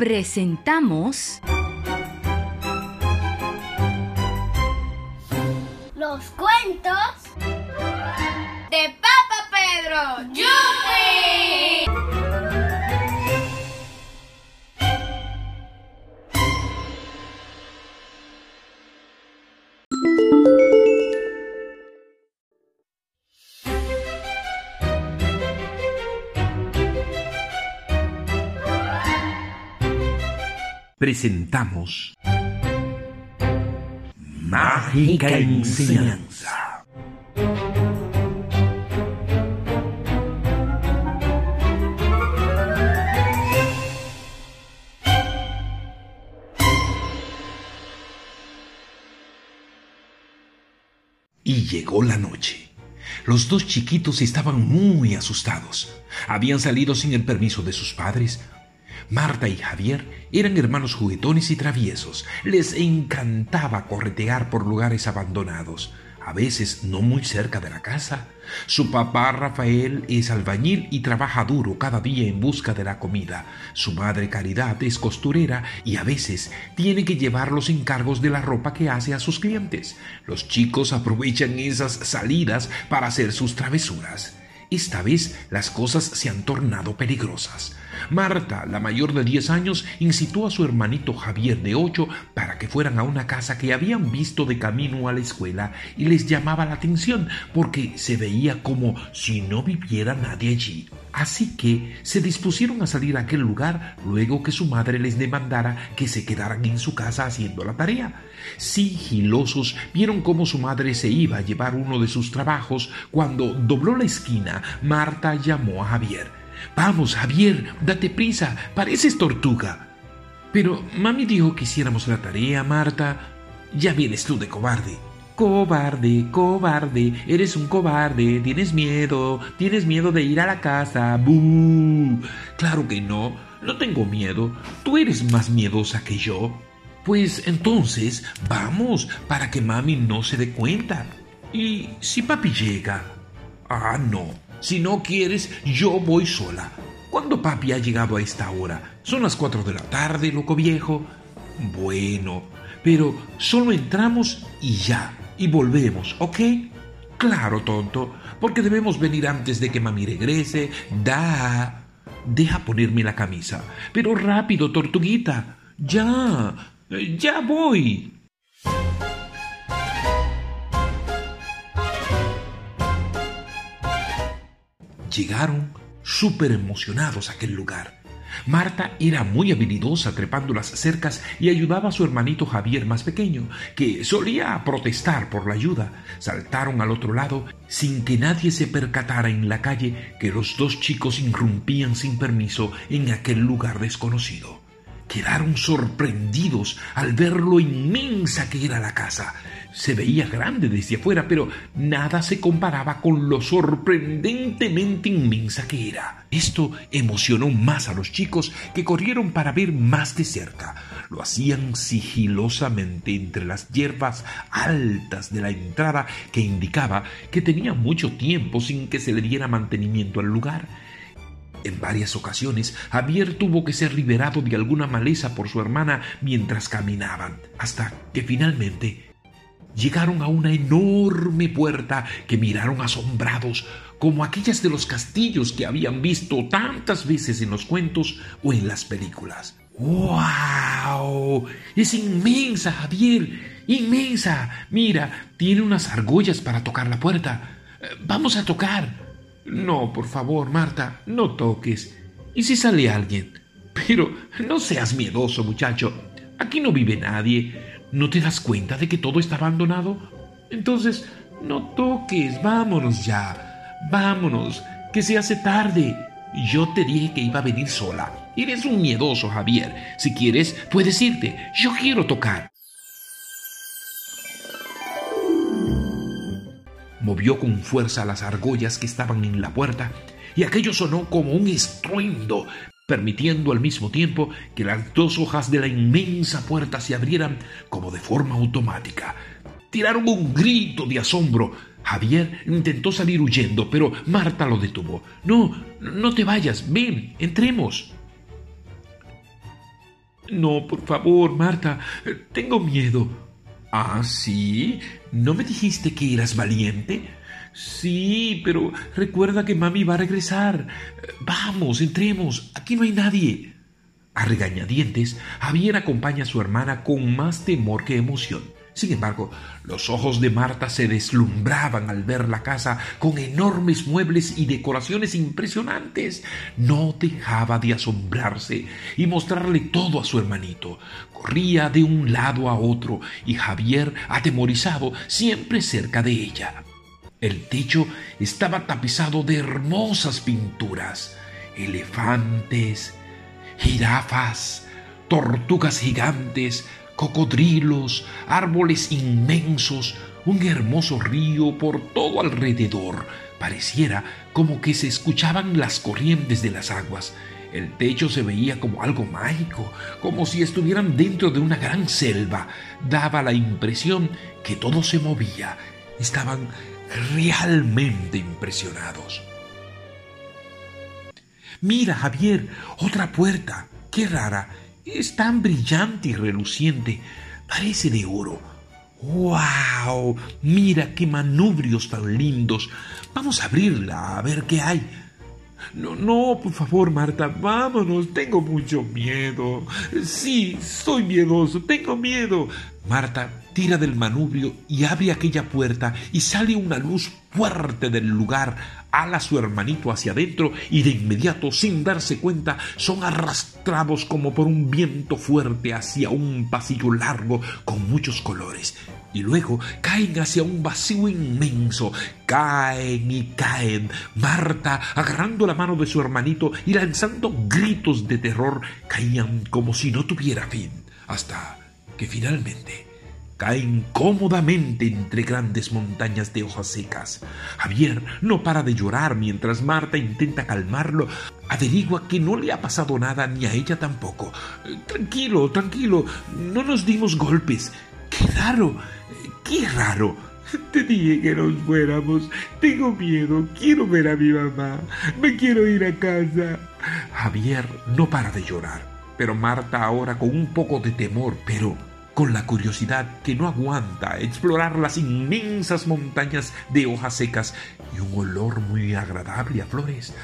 presentamos Los cuentos de Papa Pedro. ¡Yupi! Presentamos Mágica Enseñanza. Y llegó la noche. Los dos chiquitos estaban muy asustados. Habían salido sin el permiso de sus padres Marta y Javier eran hermanos juguetones y traviesos. Les encantaba corretear por lugares abandonados, a veces no muy cerca de la casa. Su papá Rafael es albañil y trabaja duro cada día en busca de la comida. Su madre Caridad es costurera y a veces tiene que llevar los encargos de la ropa que hace a sus clientes. Los chicos aprovechan esas salidas para hacer sus travesuras. Esta vez las cosas se han tornado peligrosas. Marta, la mayor de 10 años, incitó a su hermanito Javier de 8 para que fueran a una casa que habían visto de camino a la escuela y les llamaba la atención porque se veía como si no viviera nadie allí. Así que se dispusieron a salir a aquel lugar luego que su madre les demandara que se quedaran en su casa haciendo la tarea. Sigilosos vieron cómo su madre se iba a llevar uno de sus trabajos. Cuando dobló la esquina, Marta llamó a Javier. Vamos, Javier, date prisa, pareces tortuga. Pero mami dijo que hiciéramos la tarea, Marta. Ya vienes tú de cobarde. Cobarde, cobarde, eres un cobarde, tienes miedo, tienes miedo de ir a la casa. ¡Bú! Claro que no, no tengo miedo, tú eres más miedosa que yo. Pues entonces, vamos, para que mami no se dé cuenta. ¿Y si papi llega? Ah, no, si no quieres, yo voy sola. ¿Cuándo papi ha llegado a esta hora? Son las cuatro de la tarde, loco viejo. Bueno, pero solo entramos y ya, y volvemos, ¿ok? Claro, tonto, porque debemos venir antes de que mami regrese. Da. Deja ponerme la camisa. Pero rápido, tortuguita. Ya. Ya voy. Llegaron súper emocionados a aquel lugar. Marta era muy habilidosa trepando las cercas y ayudaba a su hermanito Javier más pequeño, que solía protestar por la ayuda. Saltaron al otro lado sin que nadie se percatara en la calle que los dos chicos irrumpían sin permiso en aquel lugar desconocido. Quedaron sorprendidos al ver lo inmensa que era la casa. Se veía grande desde afuera, pero nada se comparaba con lo sorprendentemente inmensa que era. Esto emocionó más a los chicos que corrieron para ver más de cerca. Lo hacían sigilosamente entre las hierbas altas de la entrada que indicaba que tenía mucho tiempo sin que se le diera mantenimiento al lugar. En varias ocasiones, Javier tuvo que ser liberado de alguna maleza por su hermana mientras caminaban, hasta que finalmente llegaron a una enorme puerta que miraron asombrados, como aquellas de los castillos que habían visto tantas veces en los cuentos o en las películas. ¡Wow! Es inmensa, Javier, inmensa. Mira, tiene unas argollas para tocar la puerta. Vamos a tocar. No, por favor, Marta, no toques. ¿Y si sale alguien? Pero no seas miedoso, muchacho. Aquí no vive nadie. ¿No te das cuenta de que todo está abandonado? Entonces, no toques. Vámonos ya. Vámonos, que se hace tarde. Yo te dije que iba a venir sola. Eres un miedoso, Javier. Si quieres, puedes irte. Yo quiero tocar. movió con fuerza las argollas que estaban en la puerta, y aquello sonó como un estruendo, permitiendo al mismo tiempo que las dos hojas de la inmensa puerta se abrieran como de forma automática. Tiraron un grito de asombro. Javier intentó salir huyendo, pero Marta lo detuvo. No, no te vayas, ven, entremos. No, por favor, Marta, tengo miedo. Ah, sí. ¿No me dijiste que eras valiente? Sí, pero recuerda que mami va a regresar. Vamos, entremos. Aquí no hay nadie. A regañadientes, Javier acompaña a su hermana con más temor que emoción. Sin embargo, los ojos de Marta se deslumbraban al ver la casa con enormes muebles y decoraciones impresionantes. No dejaba de asombrarse y mostrarle todo a su hermanito. Corría de un lado a otro y Javier, atemorizado, siempre cerca de ella. El techo estaba tapizado de hermosas pinturas, elefantes, jirafas, tortugas gigantes, cocodrilos, árboles inmensos, un hermoso río por todo alrededor. Pareciera como que se escuchaban las corrientes de las aguas. El techo se veía como algo mágico, como si estuvieran dentro de una gran selva. Daba la impresión que todo se movía. Estaban realmente impresionados. Mira, Javier, otra puerta. Qué rara. Es tan brillante y reluciente. Parece de oro. ¡Wow! Mira qué manubrios tan lindos. Vamos a abrirla a ver qué hay. No, no, por favor, Marta, vámonos. Tengo mucho miedo. Sí, soy miedoso. Tengo miedo. Marta tira del manubrio y abre aquella puerta y sale una luz fuerte del lugar ala su hermanito hacia adentro y de inmediato, sin darse cuenta, son arrastrados como por un viento fuerte hacia un pasillo largo con muchos colores. Y luego caen hacia un vacío inmenso, caen y caen. Marta, agarrando la mano de su hermanito y lanzando gritos de terror, caían como si no tuviera fin, hasta que finalmente caen cómodamente entre grandes montañas de hojas secas. Javier no para de llorar mientras Marta intenta calmarlo. Averigua que no le ha pasado nada ni a ella tampoco. Tranquilo, tranquilo, no nos dimos golpes. Qué raro, qué raro. Te dije que nos fuéramos. Tengo miedo. Quiero ver a mi mamá. Me quiero ir a casa. Javier no para de llorar. Pero Marta ahora con un poco de temor, pero con la curiosidad que no aguanta explorar las inmensas montañas de hojas secas y un olor muy agradable a flores.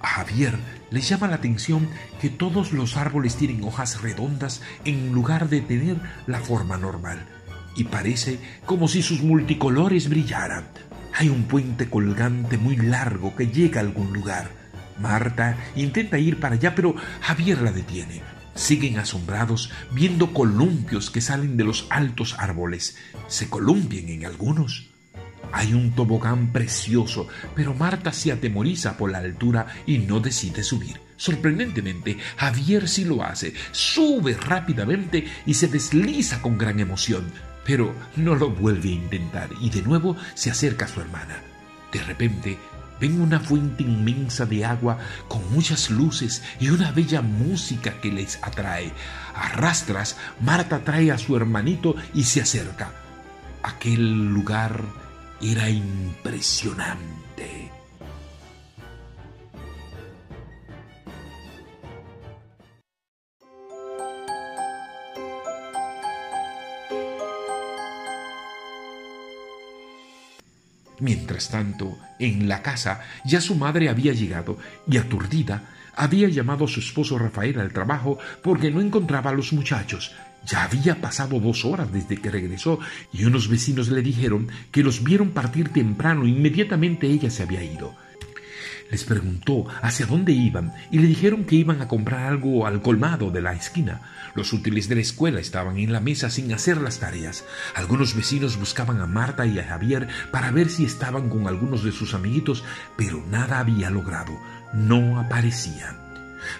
A Javier le llama la atención que todos los árboles tienen hojas redondas en lugar de tener la forma normal, y parece como si sus multicolores brillaran. Hay un puente colgante muy largo que llega a algún lugar. Marta intenta ir para allá, pero Javier la detiene siguen asombrados viendo columpios que salen de los altos árboles. Se columpian en algunos. Hay un tobogán precioso, pero Marta se atemoriza por la altura y no decide subir. Sorprendentemente, Javier sí lo hace, sube rápidamente y se desliza con gran emoción, pero no lo vuelve a intentar y de nuevo se acerca a su hermana. De repente, Ven una fuente inmensa de agua con muchas luces y una bella música que les atrae. Arrastras, Marta trae a su hermanito y se acerca. Aquel lugar era impresionante. Mientras tanto, en la casa ya su madre había llegado y aturdida había llamado a su esposo Rafael al trabajo porque no encontraba a los muchachos. Ya había pasado dos horas desde que regresó y unos vecinos le dijeron que los vieron partir temprano. Inmediatamente ella se había ido. Les preguntó hacia dónde iban y le dijeron que iban a comprar algo al colmado de la esquina. Los útiles de la escuela estaban en la mesa sin hacer las tareas. Algunos vecinos buscaban a Marta y a Javier para ver si estaban con algunos de sus amiguitos, pero nada había logrado. No aparecían.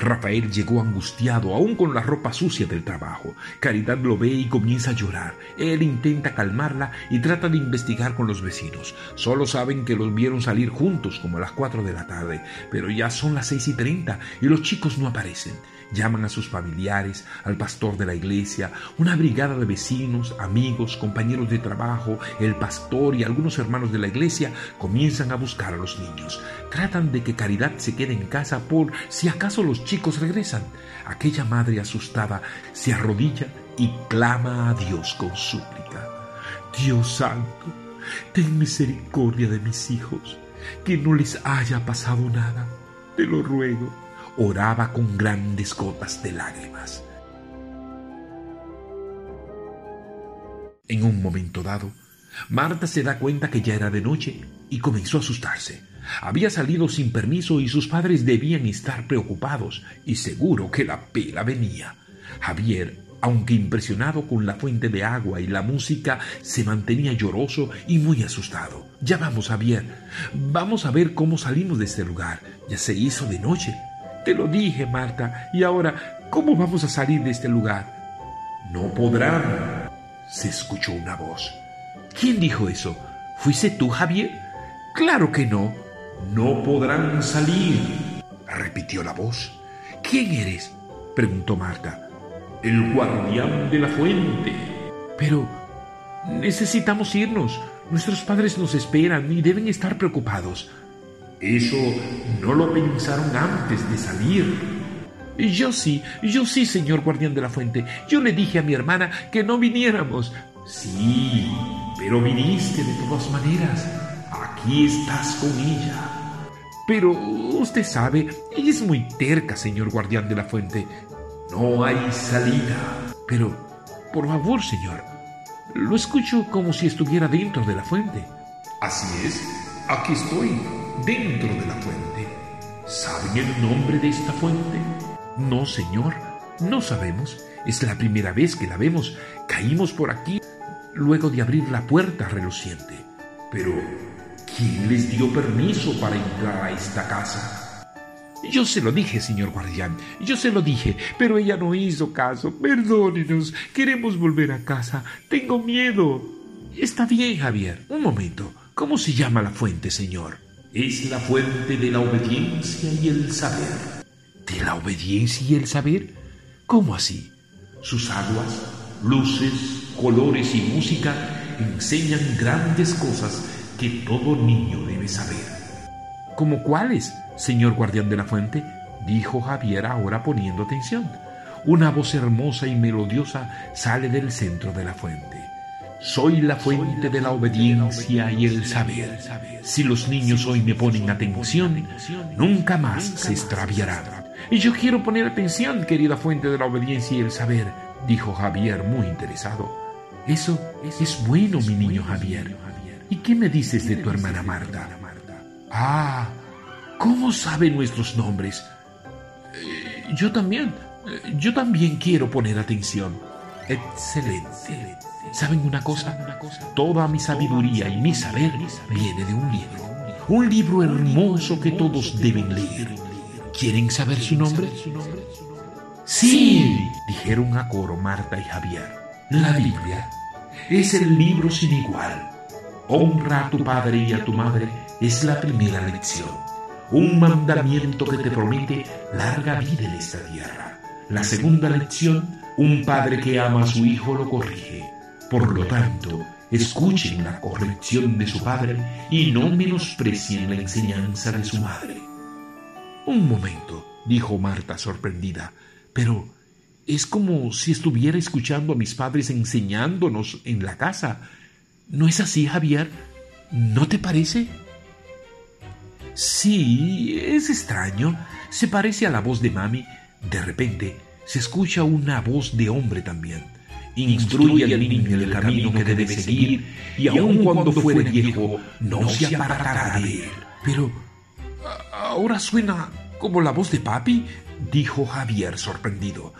Rafael llegó angustiado, aún con la ropa sucia del trabajo. Caridad lo ve y comienza a llorar. Él intenta calmarla y trata de investigar con los vecinos. Solo saben que los vieron salir juntos como a las cuatro de la tarde, pero ya son las seis y treinta y los chicos no aparecen. Llaman a sus familiares, al pastor de la iglesia, una brigada de vecinos, amigos, compañeros de trabajo, el pastor y algunos hermanos de la iglesia comienzan a buscar a los niños. Tratan de que Caridad se quede en casa por si acaso los chicos regresan. Aquella madre asustada se arrodilla y clama a Dios con súplica. Dios santo, ten misericordia de mis hijos, que no les haya pasado nada. Te lo ruego oraba con grandes gotas de lágrimas. En un momento dado, Marta se da cuenta que ya era de noche y comenzó a asustarse. Había salido sin permiso y sus padres debían estar preocupados y seguro que la pela venía. Javier, aunque impresionado con la fuente de agua y la música, se mantenía lloroso y muy asustado. Ya vamos, Javier. Vamos a ver cómo salimos de este lugar. Ya se hizo de noche. Te lo dije, Marta. Y ahora, ¿cómo vamos a salir de este lugar? No podrán. Se escuchó una voz. ¿Quién dijo eso? ¿Fuiste tú, Javier? Claro que no. No podrán salir. repitió la voz. ¿Quién eres? preguntó Marta. El guardián de la fuente. Pero necesitamos irnos. Nuestros padres nos esperan y deben estar preocupados. Eso no lo pensaron antes de salir. Yo sí, yo sí, señor guardián de la fuente. Yo le dije a mi hermana que no viniéramos. Sí, pero viniste de todas maneras. Aquí estás con ella. Pero usted sabe, ella es muy terca, señor guardián de la fuente. No hay salida. Pero, por favor, señor, lo escucho como si estuviera dentro de la fuente. Así es, aquí estoy dentro de la fuente. ¿Saben el nombre de esta fuente? No, señor, no sabemos. Es la primera vez que la vemos. Caímos por aquí luego de abrir la puerta reluciente. Pero, ¿quién les dio permiso para entrar a esta casa? Yo se lo dije, señor guardián, yo se lo dije, pero ella no hizo caso. Perdónenos, queremos volver a casa. Tengo miedo. Está bien, Javier. Un momento. ¿Cómo se llama la fuente, señor? es la fuente de la obediencia y el saber. ¿De la obediencia y el saber? ¿Cómo así? Sus aguas, luces, colores y música enseñan grandes cosas que todo niño debe saber. ¿Cómo cuáles, señor guardián de la fuente? dijo Javier ahora poniendo atención. Una voz hermosa y melodiosa sale del centro de la fuente. Soy la fuente de la obediencia y el saber. Si los niños hoy me ponen atención, nunca más se extraviarán. Y yo quiero poner atención, querida fuente de la obediencia y el saber, dijo Javier muy interesado. Eso es bueno, mi niño Javier. ¿Y qué me dices de tu hermana Marta? Ah, ¿cómo sabe nuestros nombres? Eh, yo también, eh, yo también quiero poner atención. Excelente. ¿Saben una cosa? Toda mi sabiduría y mi saber viene de un libro. Un libro hermoso que todos deben leer. ¿Quieren saber su nombre? Sí, dijeron a coro Marta y Javier. La Biblia es el libro sin igual. Honra a tu padre y a tu madre es la primera lección. Un mandamiento que te promete larga vida en esta tierra. La segunda lección, un padre que ama a su hijo lo corrige. Por lo tanto, escuchen la corrección de su padre y no menosprecien la enseñanza de su madre. Un momento, dijo Marta sorprendida, pero es como si estuviera escuchando a mis padres enseñándonos en la casa. ¿No es así, Javier? ¿No te parece? Sí, es extraño. Se parece a la voz de mami. De repente, se escucha una voz de hombre también. Instruye al niño en el camino que debe seguir, y aun cuando fuere viejo, no se apartará de él. Pero ahora suena como la voz de papi, dijo Javier sorprendido.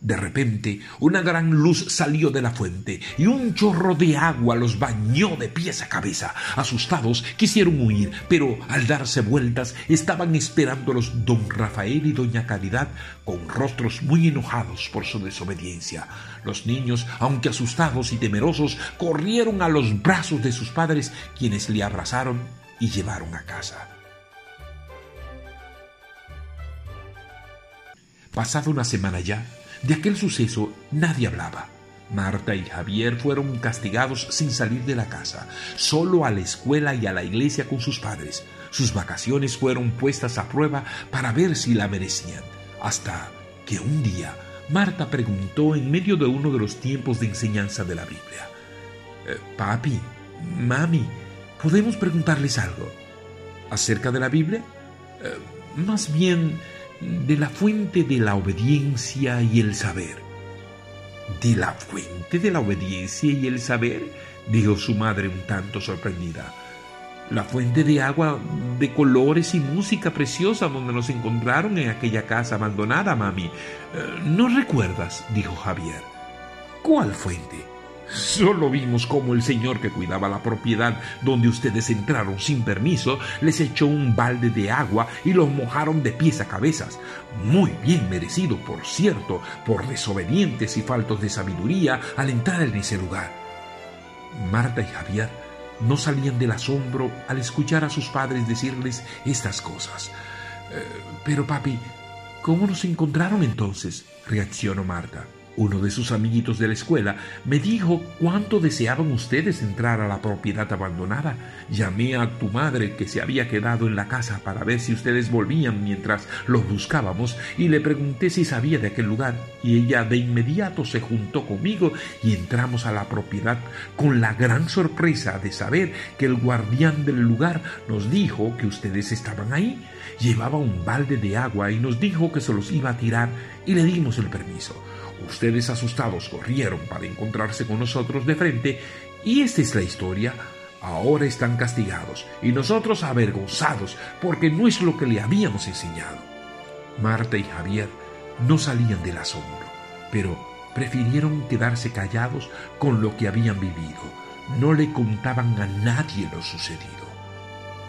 De repente, una gran luz salió de la fuente y un chorro de agua los bañó de pies a cabeza. Asustados, quisieron huir, pero al darse vueltas estaban esperándolos don Rafael y doña Caridad con rostros muy enojados por su desobediencia. Los niños, aunque asustados y temerosos, corrieron a los brazos de sus padres, quienes le abrazaron y llevaron a casa. Pasada una semana ya, de aquel suceso nadie hablaba. Marta y Javier fueron castigados sin salir de la casa, solo a la escuela y a la iglesia con sus padres. Sus vacaciones fueron puestas a prueba para ver si la merecían, hasta que un día Marta preguntó en medio de uno de los tiempos de enseñanza de la Biblia, eh, Papi, mami, ¿podemos preguntarles algo? ¿Acerca de la Biblia? Eh, más bien de la fuente de la obediencia y el saber. ¿De la fuente de la obediencia y el saber? dijo su madre un tanto sorprendida. La fuente de agua de colores y música preciosa donde nos encontraron en aquella casa abandonada, mami. Eh, ¿No recuerdas? dijo Javier. ¿Cuál fuente? Solo vimos cómo el señor que cuidaba la propiedad donde ustedes entraron sin permiso les echó un balde de agua y los mojaron de pies a cabezas. Muy bien merecido, por cierto, por desobedientes y faltos de sabiduría al entrar en ese lugar. Marta y Javier no salían del asombro al escuchar a sus padres decirles estas cosas. Eh, pero papi, ¿cómo nos encontraron entonces? reaccionó Marta. Uno de sus amiguitos de la escuela me dijo cuánto deseaban ustedes entrar a la propiedad abandonada. Llamé a tu madre que se había quedado en la casa para ver si ustedes volvían mientras los buscábamos y le pregunté si sabía de aquel lugar y ella de inmediato se juntó conmigo y entramos a la propiedad con la gran sorpresa de saber que el guardián del lugar nos dijo que ustedes estaban ahí. Llevaba un balde de agua y nos dijo que se los iba a tirar y le dimos el permiso. Ustedes asustados corrieron para encontrarse con nosotros de frente y esta es la historia. Ahora están castigados y nosotros avergonzados porque no es lo que le habíamos enseñado. Marta y Javier no salían del asombro, pero prefirieron quedarse callados con lo que habían vivido. No le contaban a nadie lo sucedido.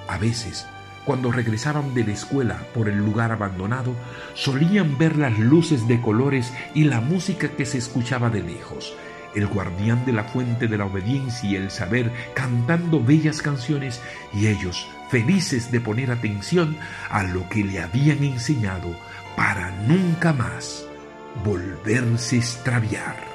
A veces cuando regresaban de la escuela por el lugar abandonado, solían ver las luces de colores y la música que se escuchaba de lejos, el guardián de la fuente de la obediencia y el saber cantando bellas canciones y ellos felices de poner atención a lo que le habían enseñado para nunca más volverse extraviar.